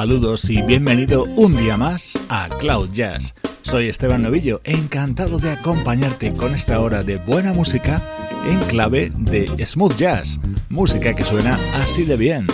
Saludos y bienvenido un día más a Cloud Jazz. Soy Esteban Novillo, encantado de acompañarte con esta hora de buena música en clave de smooth jazz, música que suena así de bien.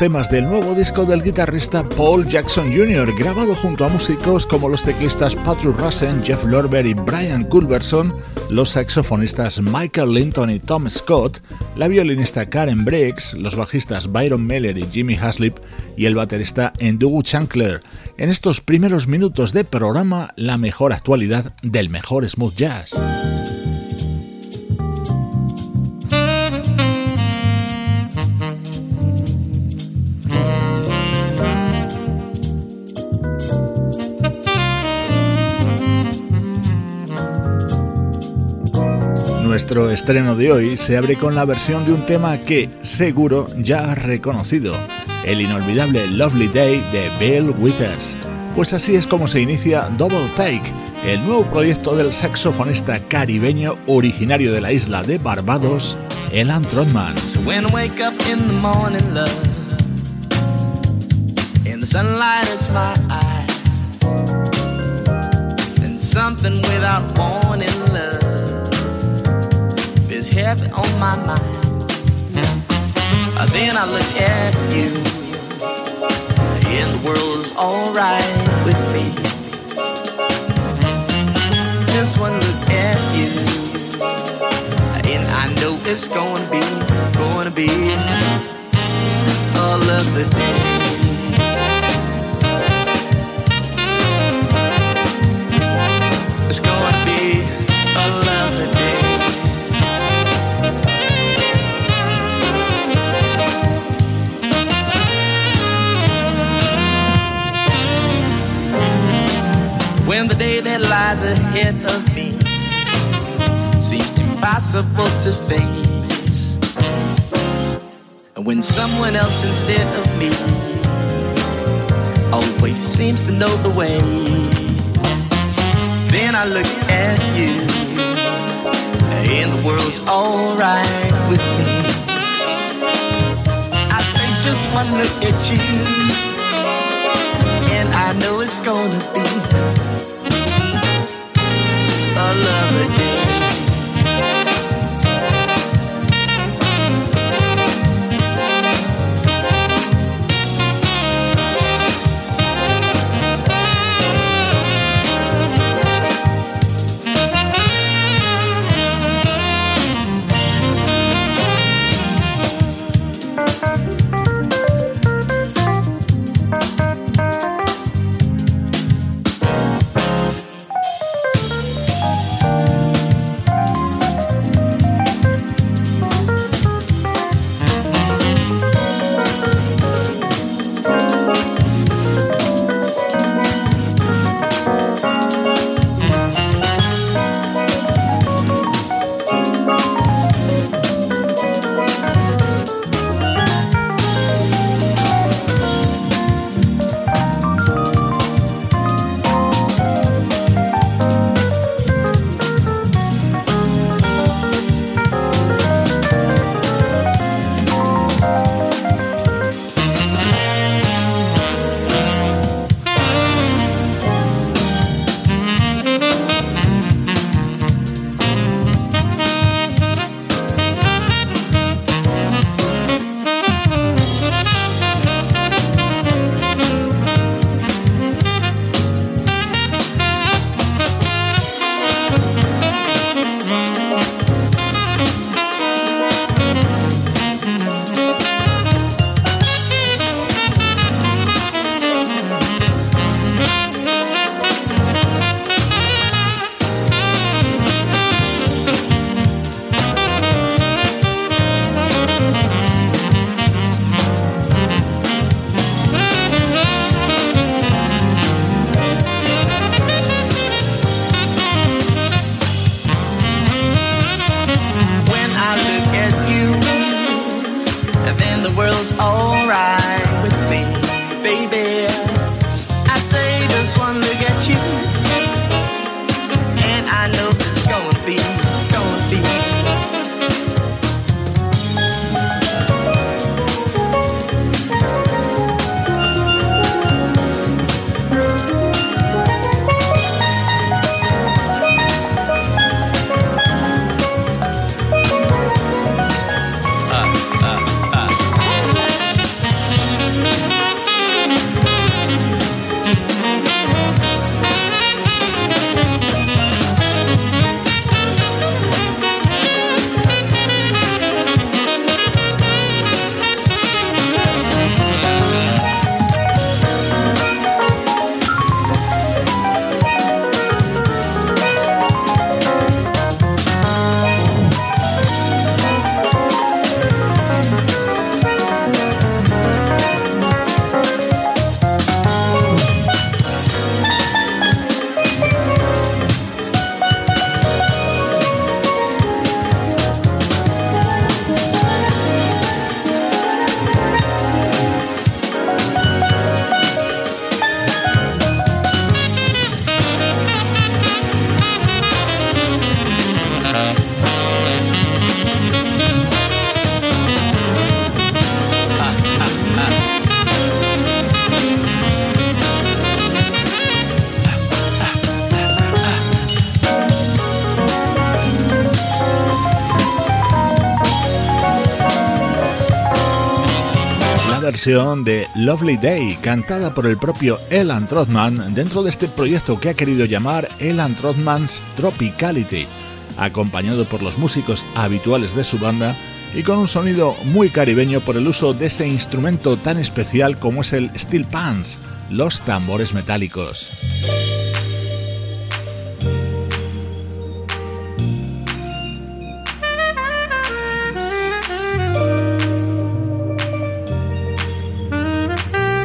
Temas del nuevo disco del guitarrista Paul Jackson Jr., grabado junto a músicos como los teclistas Patrick Russen, Jeff Lorber y Brian Culberson, los saxofonistas Michael Linton y Tom Scott, la violinista Karen Briggs, los bajistas Byron Miller y Jimmy Haslip y el baterista Endugu Chancler. En estos primeros minutos de programa, la mejor actualidad del mejor smooth jazz. Nuestro estreno de hoy se abre con la versión de un tema que seguro ya has reconocido, el inolvidable Lovely Day de Bill Withers. Pues así es como se inicia Double Take, el nuevo proyecto del saxofonista caribeño originario de la isla de Barbados, Elan Trotman. Something without warning, love, is heavy on my mind. Then I look at you, and the world's alright with me. Just one look at you, and I know it's gonna be, gonna be a lovely day. It's gonna be a lovely When the day that lies ahead of me seems impossible to face, and when someone else instead of me always seems to know the way, then I look at you, and the world's alright with me. I say just one look at you, and I know it's gonna be love again. De Lovely Day, cantada por el propio Elan Trotman dentro de este proyecto que ha querido llamar Elan Trotman's Tropicality, acompañado por los músicos habituales de su banda y con un sonido muy caribeño por el uso de ese instrumento tan especial como es el steel pans, los tambores metálicos.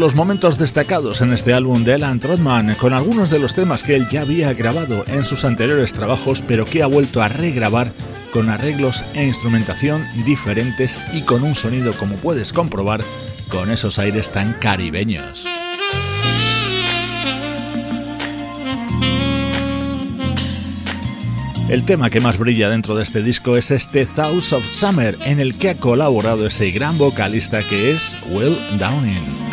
Los momentos destacados en este álbum de Alan Trotman, con algunos de los temas que él ya había grabado en sus anteriores trabajos, pero que ha vuelto a regrabar con arreglos e instrumentación diferentes y con un sonido, como puedes comprobar, con esos aires tan caribeños. El tema que más brilla dentro de este disco es este Thoughts of Summer, en el que ha colaborado ese gran vocalista que es Will Downing.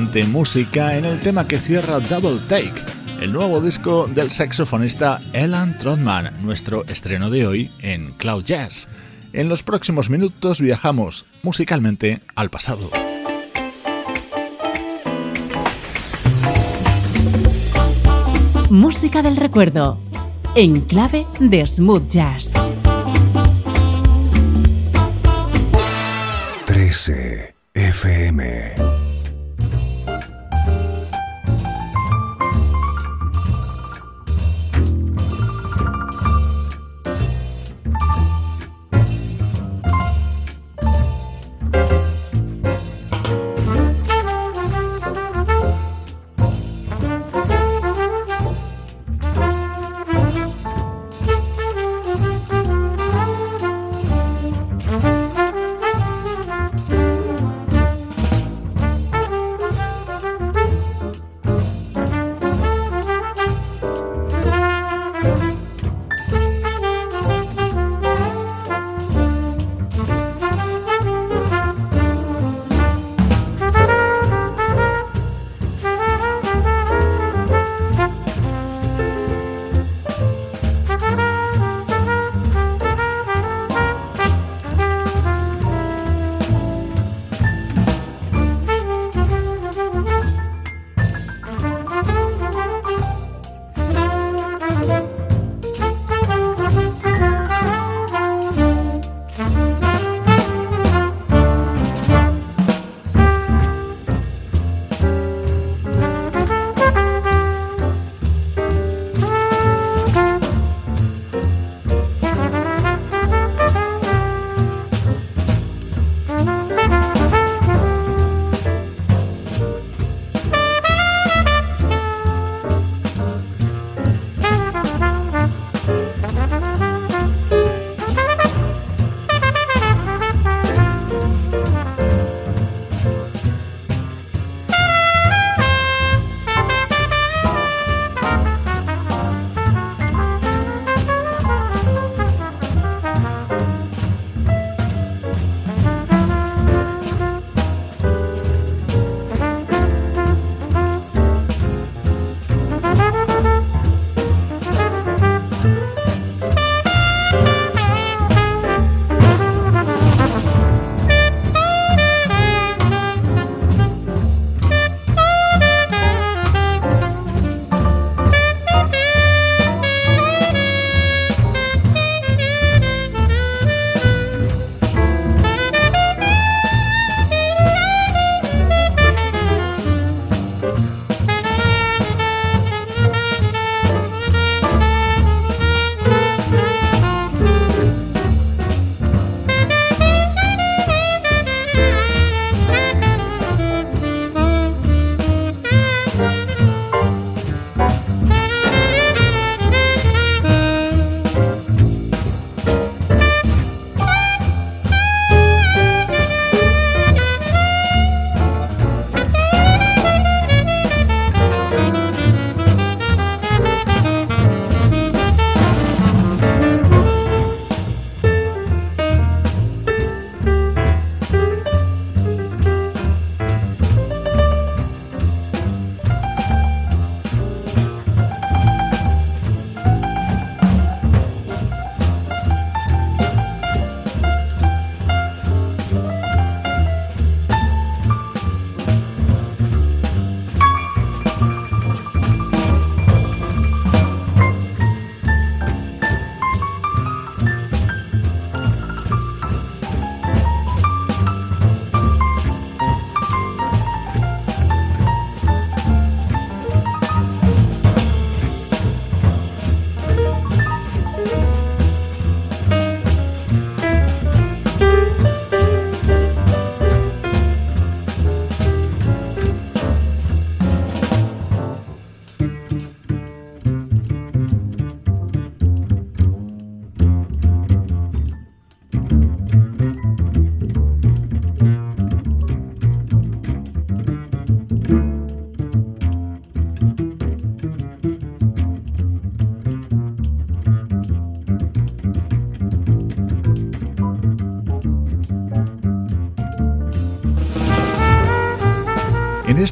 Música en el tema que cierra Double Take, el nuevo disco del saxofonista Elan Trotman, nuestro estreno de hoy en Cloud Jazz. En los próximos minutos viajamos musicalmente al pasado. Música del recuerdo, en clave de smooth jazz.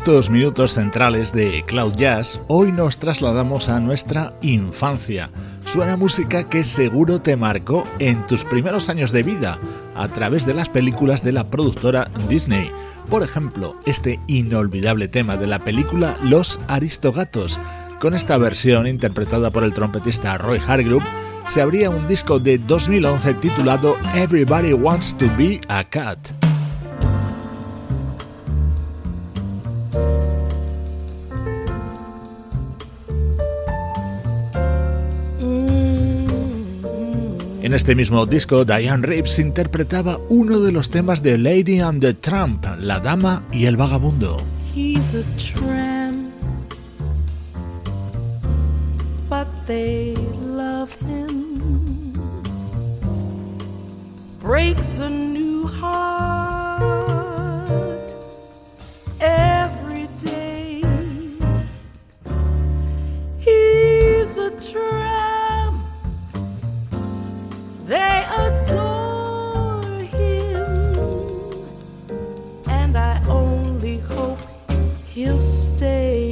Estos minutos centrales de Cloud Jazz, hoy nos trasladamos a nuestra infancia. Suena música que seguro te marcó en tus primeros años de vida a través de las películas de la productora Disney. Por ejemplo, este inolvidable tema de la película Los Aristogatos. Con esta versión interpretada por el trompetista Roy Hargrove, se abría un disco de 2011 titulado Everybody Wants to Be a Cat. Este mismo disco, Diane Reeves interpretaba uno de los temas de Lady and the Tramp, La Dama y el Vagabundo. Breaks a new heart he'll stay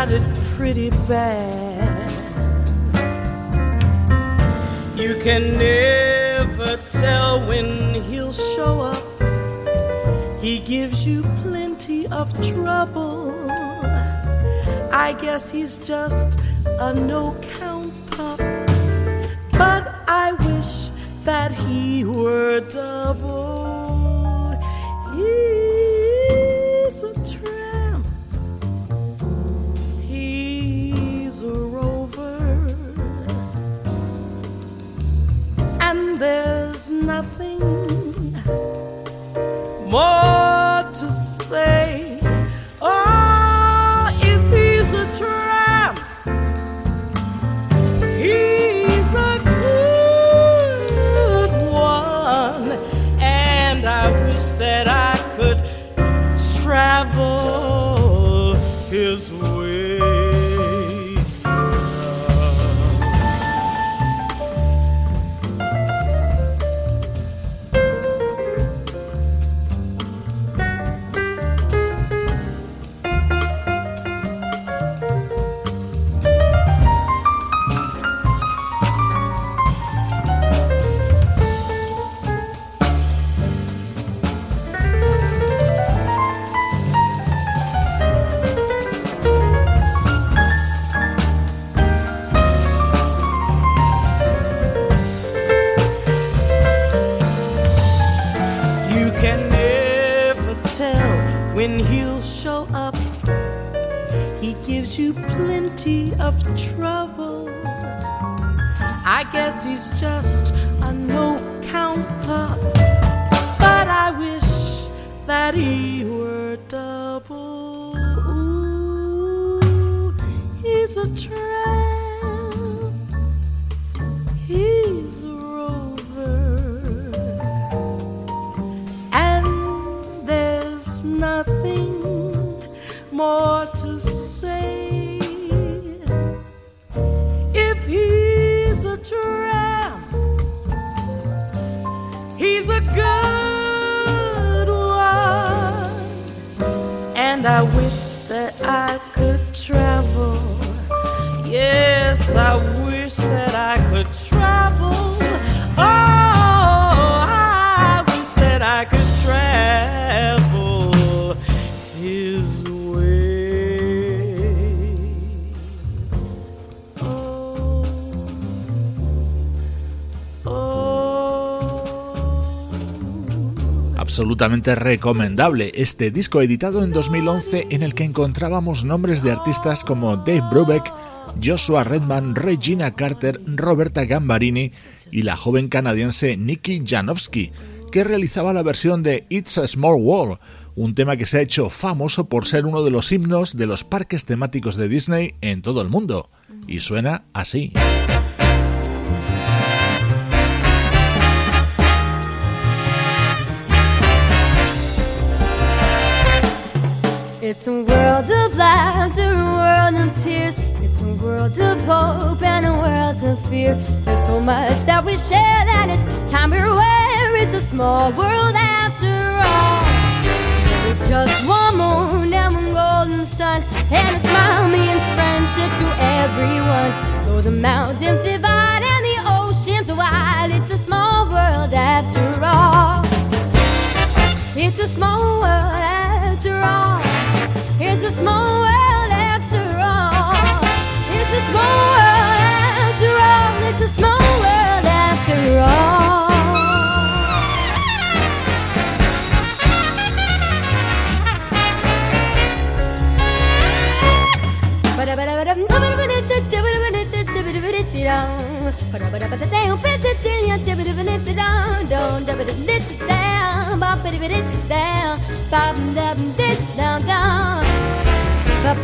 It pretty bad. You can never tell when he'll show up. He gives you plenty of trouble. I guess he's just a no count pup. But I wish that he were double. Nothing more to say. of trouble. I guess he's just a no count pup, but I wish that he were double. Ooh, he's a trap. Absolutamente recomendable este disco editado en 2011 en el que encontrábamos nombres de artistas como Dave Brubeck, Joshua Redman, Regina Carter, Roberta Gambarini y la joven canadiense Nikki Janowski, que realizaba la versión de It's a Small World, un tema que se ha hecho famoso por ser uno de los himnos de los parques temáticos de Disney en todo el mundo. Y suena así. It's a world of laughter, a world of tears. It's a world of hope and a world of fear. There's so much that we share that it's time we're aware. It's a small world after all. It's just one moon and one golden sun, and a smile means friendship to everyone. Though the mountains divide down. But I but they don't pet it till you tip it even it down. Don't dip it it down. Bop it it down. Bop it down. Down. Bop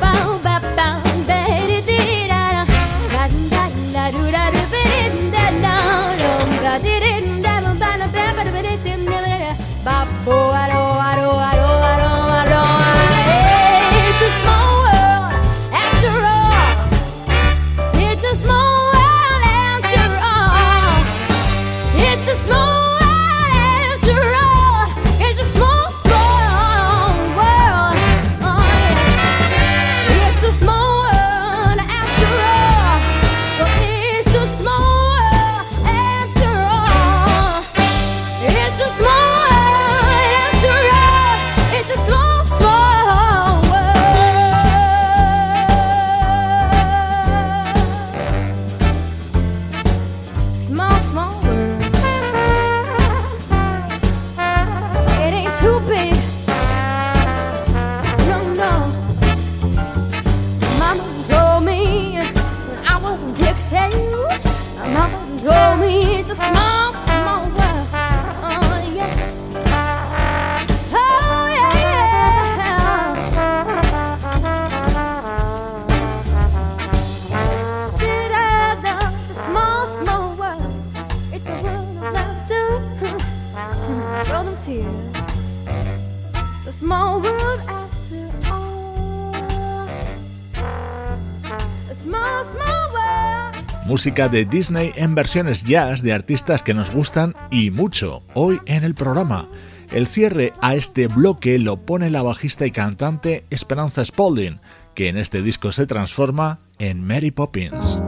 bop. Música de Disney en versiones jazz de artistas que nos gustan y mucho hoy en el programa. El cierre a este bloque lo pone la bajista y cantante Esperanza Spalding, que en este disco se transforma en Mary Poppins.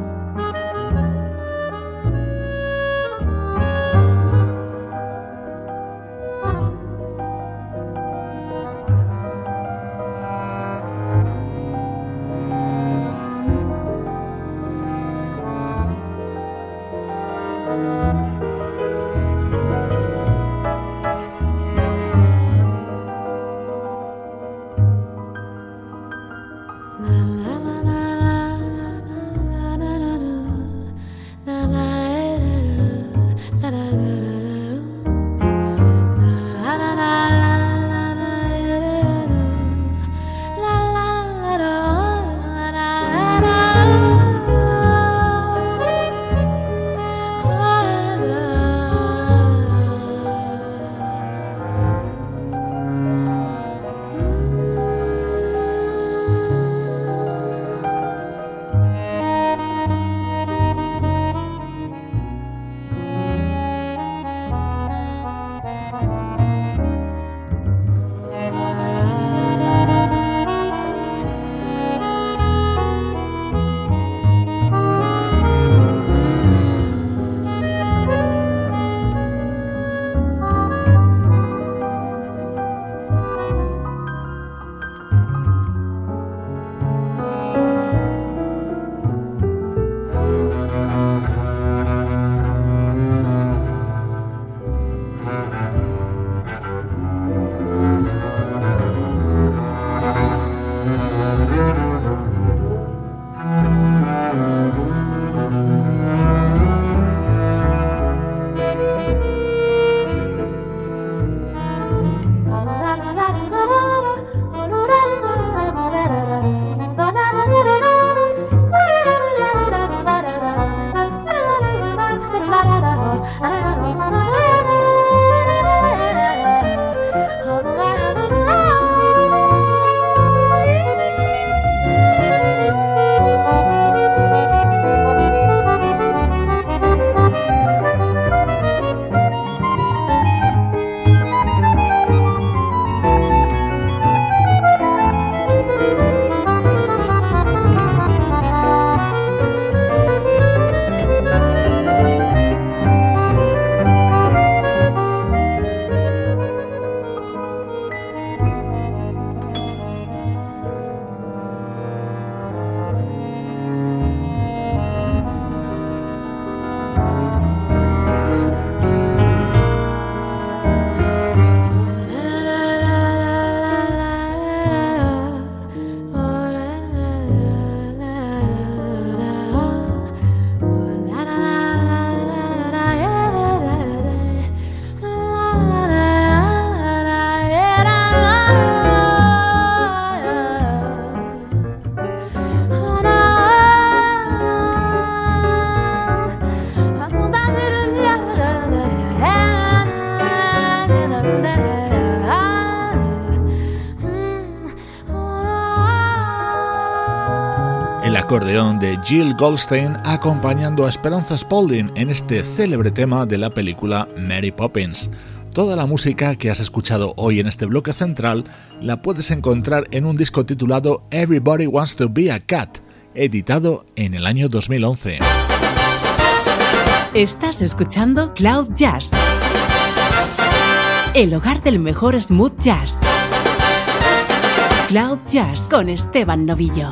Acordeón de Jill Goldstein acompañando a Esperanza Spalding en este célebre tema de la película Mary Poppins. Toda la música que has escuchado hoy en este bloque central la puedes encontrar en un disco titulado Everybody Wants to Be a Cat, editado en el año 2011. Estás escuchando Cloud Jazz, el hogar del mejor smooth jazz. Cloud Jazz con Esteban Novillo.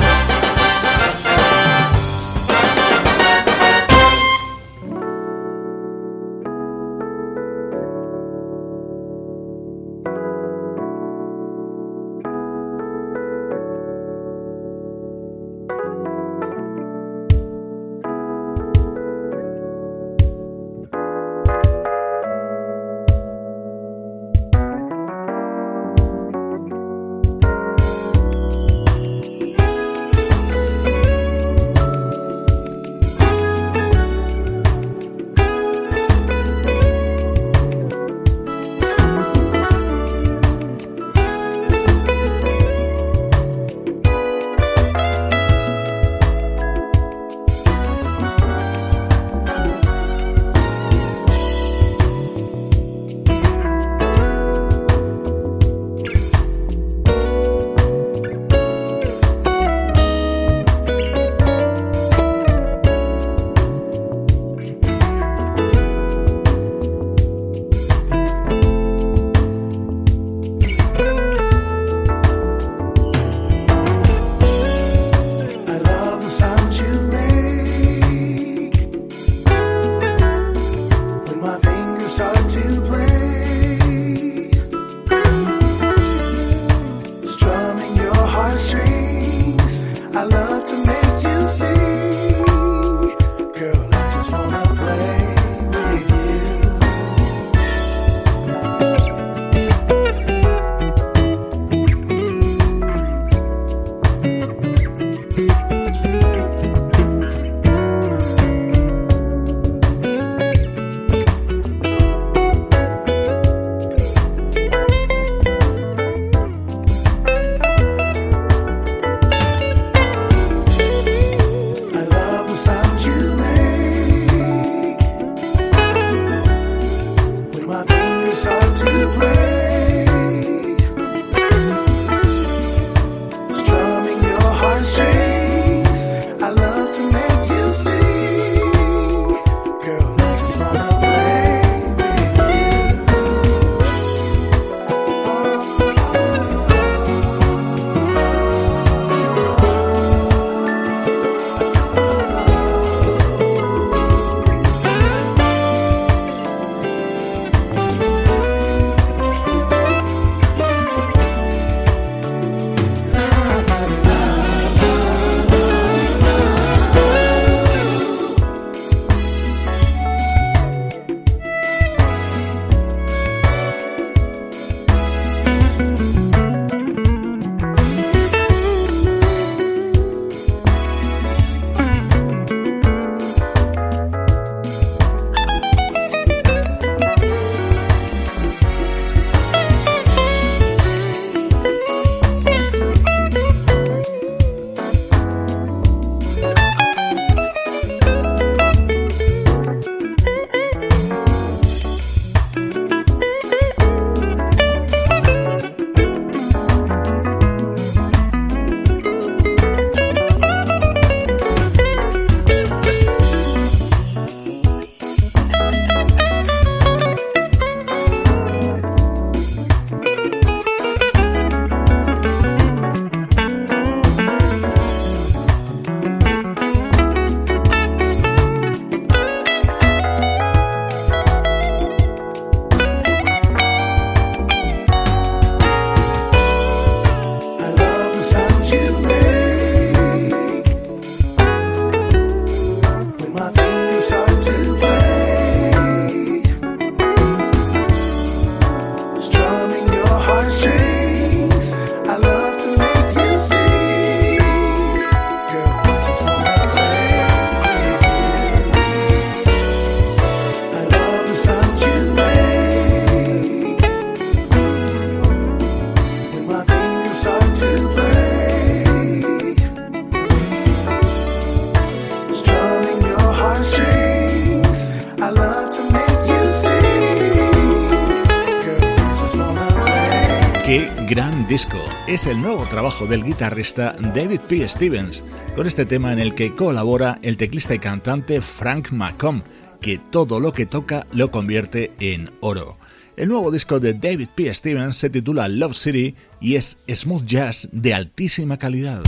Es el nuevo trabajo del guitarrista David P. Stevens, con este tema en el que colabora el teclista y cantante Frank McComb, que todo lo que toca lo convierte en oro. El nuevo disco de David P. Stevens se titula Love City y es smooth jazz de altísima calidad.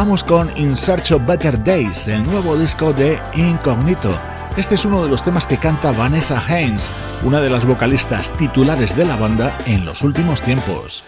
Vamos con In Search of Better Days, el nuevo disco de Incognito. Este es uno de los temas que canta Vanessa Haynes, una de las vocalistas titulares de la banda en los últimos tiempos.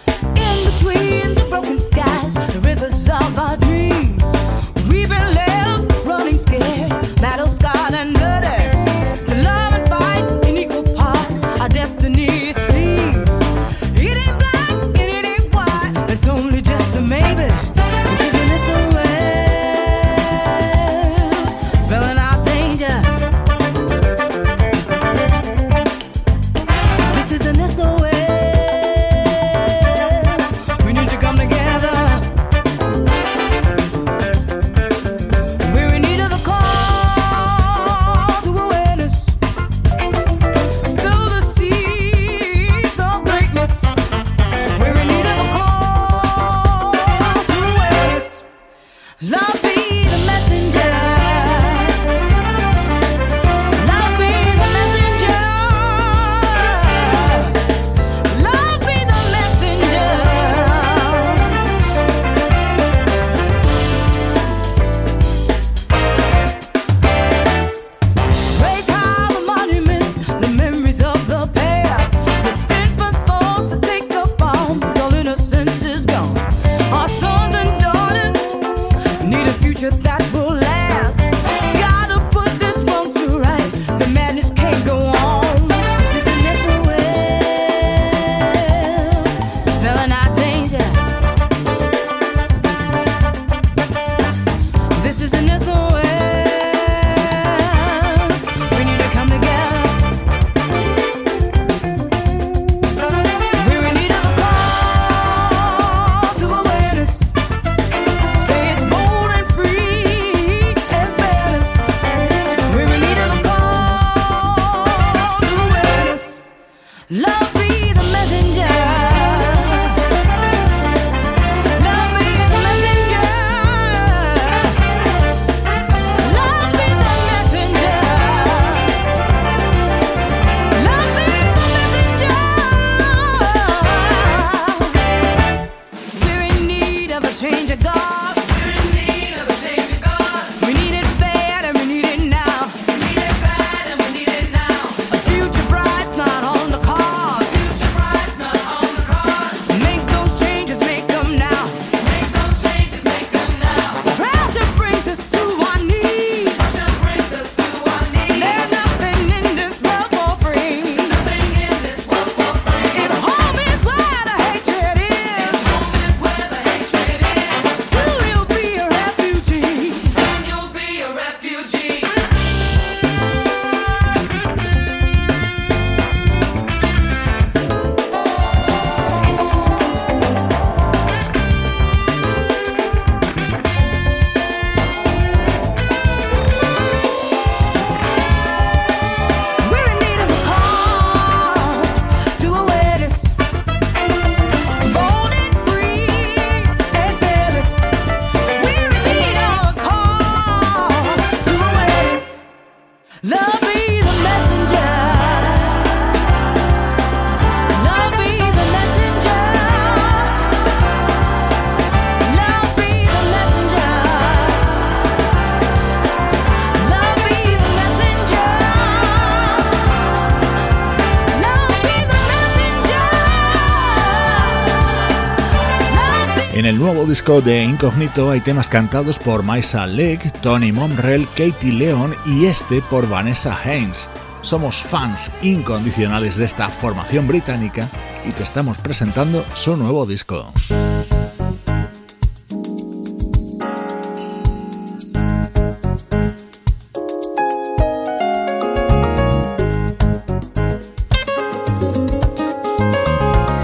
Nuevo disco de Incognito hay temas cantados por Maisa Lake, Tony Monrell, Katie Leon y este por Vanessa Haynes. Somos fans incondicionales de esta formación británica y te estamos presentando su nuevo disco.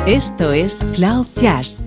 Esto es Cloud Jazz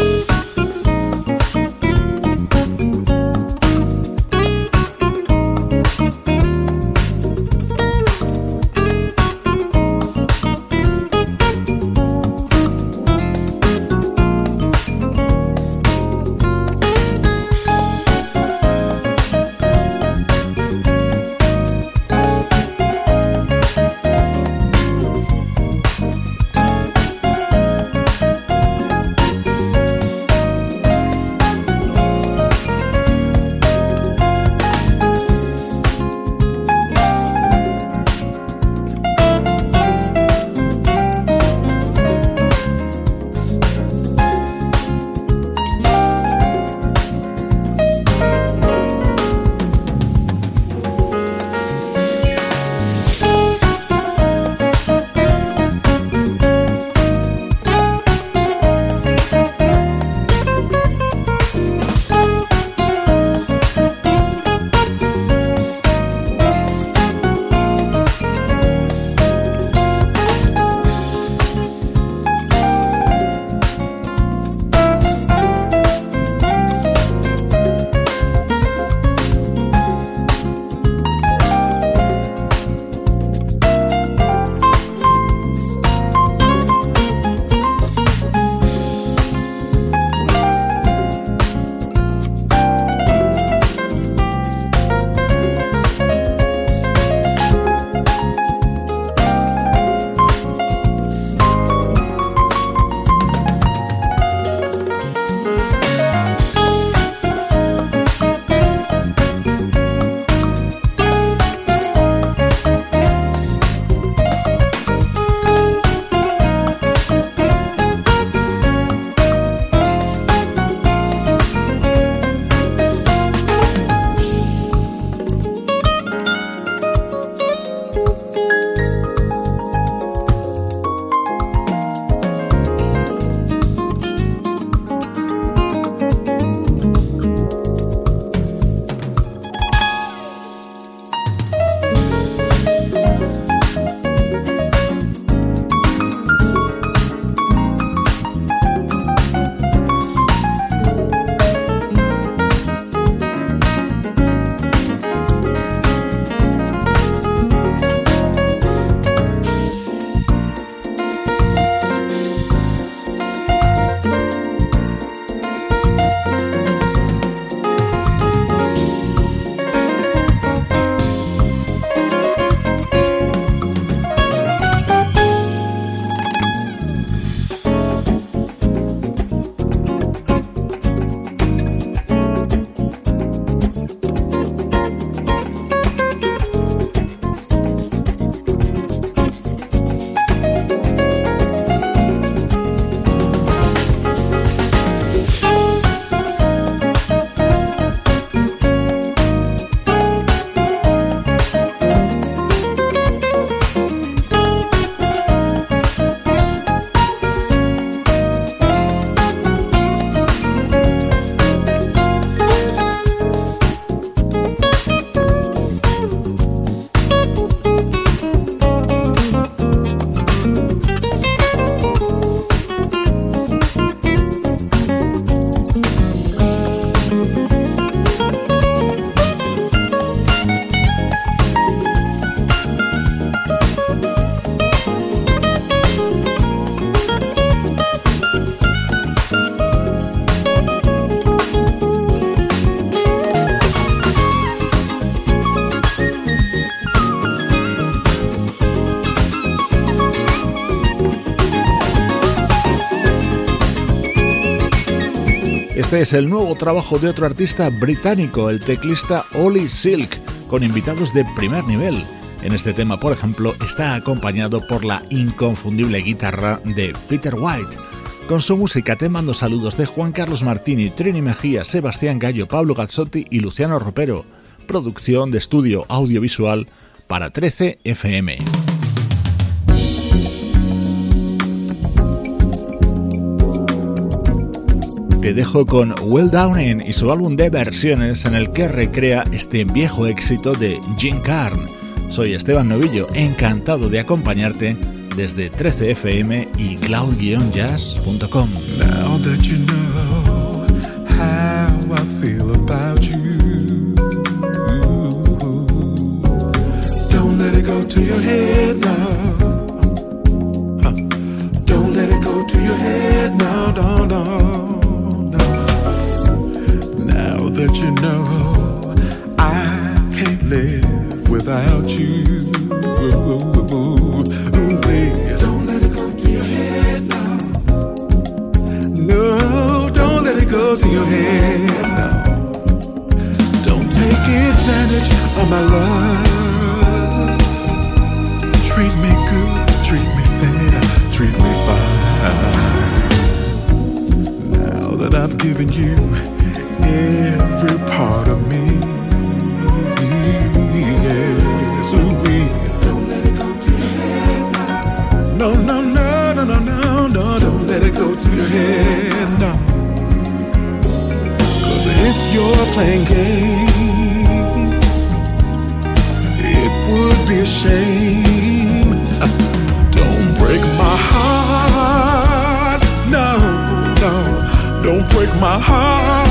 Este es el nuevo trabajo de otro artista británico, el teclista Ollie Silk, con invitados de primer nivel. En este tema, por ejemplo, está acompañado por la inconfundible guitarra de Peter White. Con su música te mando saludos de Juan Carlos Martini, Trini Mejía, Sebastián Gallo, Pablo Gazzotti y Luciano Ropero. Producción de estudio audiovisual para 13 FM. Te dejo con Well Downing y su álbum de versiones en el que recrea este viejo éxito de Jim Carn. Soy Esteban Novillo, encantado de acompañarte desde 13fm y cloud-jazz.com. know I can't live without you. Don't let it go to your head now. No, don't let it go to your head now. Don't take advantage of my love. Treat me good, treat me fair, treat me fine. Now that I've given you every part of me. Yes, ooh, don't let it go to your head now. No, no, no, no, no, no, no, don't let it go to your head now. Cause if you're playing games, it would be a shame. Don't break my heart, no, no, don't break my heart.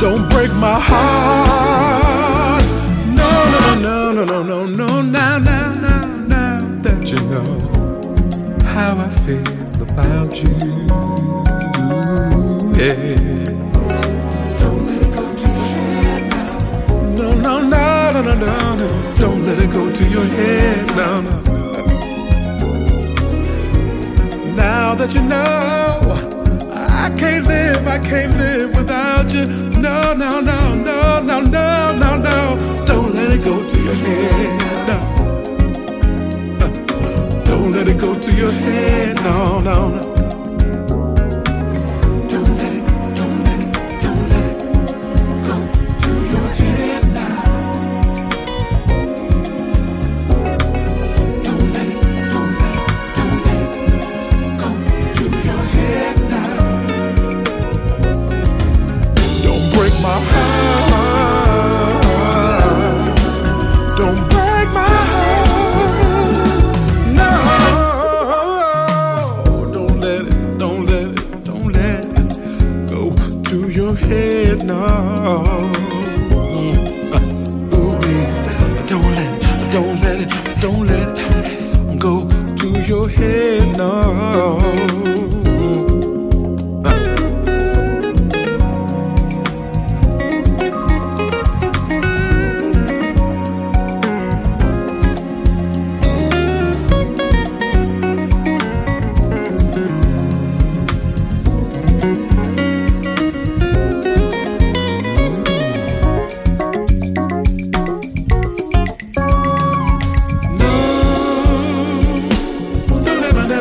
Don't break my heart. No, no, no, no, no, no, no. Now, now, now, now that you know how I feel about you. Yeah. Don't let it go to your head. No, no, no, no, no, no, no. Don't let it go to your head now. No. Now that you know, I can't live, I can't live without you. No, no, no, no, no, no, no, no. Don't let it go to your head. No. Don't let it go to your head. No, no, no.